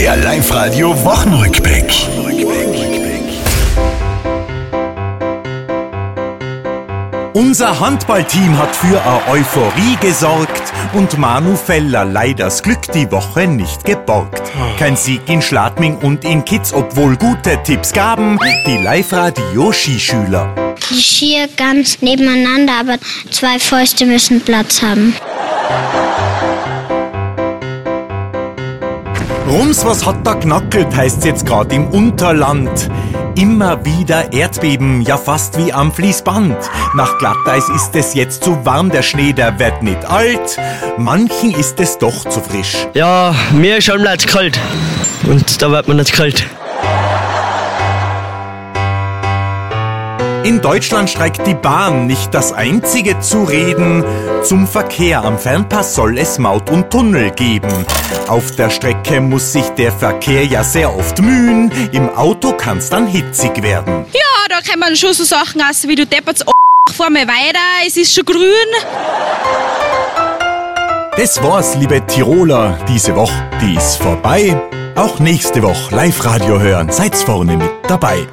Der Live-Radio Wochenrückblick. Unser Handballteam hat für eine Euphorie gesorgt und Manu Feller leider das Glück die Woche nicht geborgt. Kein Sieg in Schladming und in Kitz, obwohl gute Tipps gaben die Live-Radio-Skischüler. Die Skier ganz nebeneinander, aber zwei Fäuste müssen Platz haben. Rums, was hat da knackelt, heißt's jetzt grad im Unterland. Immer wieder Erdbeben, ja fast wie am Fließband. Nach Glatteis ist es jetzt zu warm, der Schnee, der wird nicht alt. Manchen ist es doch zu frisch. Ja, mir ist schon leid kalt. Und da wird man nicht kalt. In Deutschland streikt die Bahn, nicht das einzige zu reden. Zum Verkehr am Fernpass soll es Maut und Tunnel geben. Auf der Strecke muss sich der Verkehr ja sehr oft mühen. Im Auto kann's dann hitzig werden. Ja, da kann man schon so Sachen aus, wie du deppert's fahr mal weiter, es ist schon grün. Das war's, liebe Tiroler. Diese Woche, die ist vorbei. Auch nächste Woche Live-Radio hören. Seid's vorne mit dabei.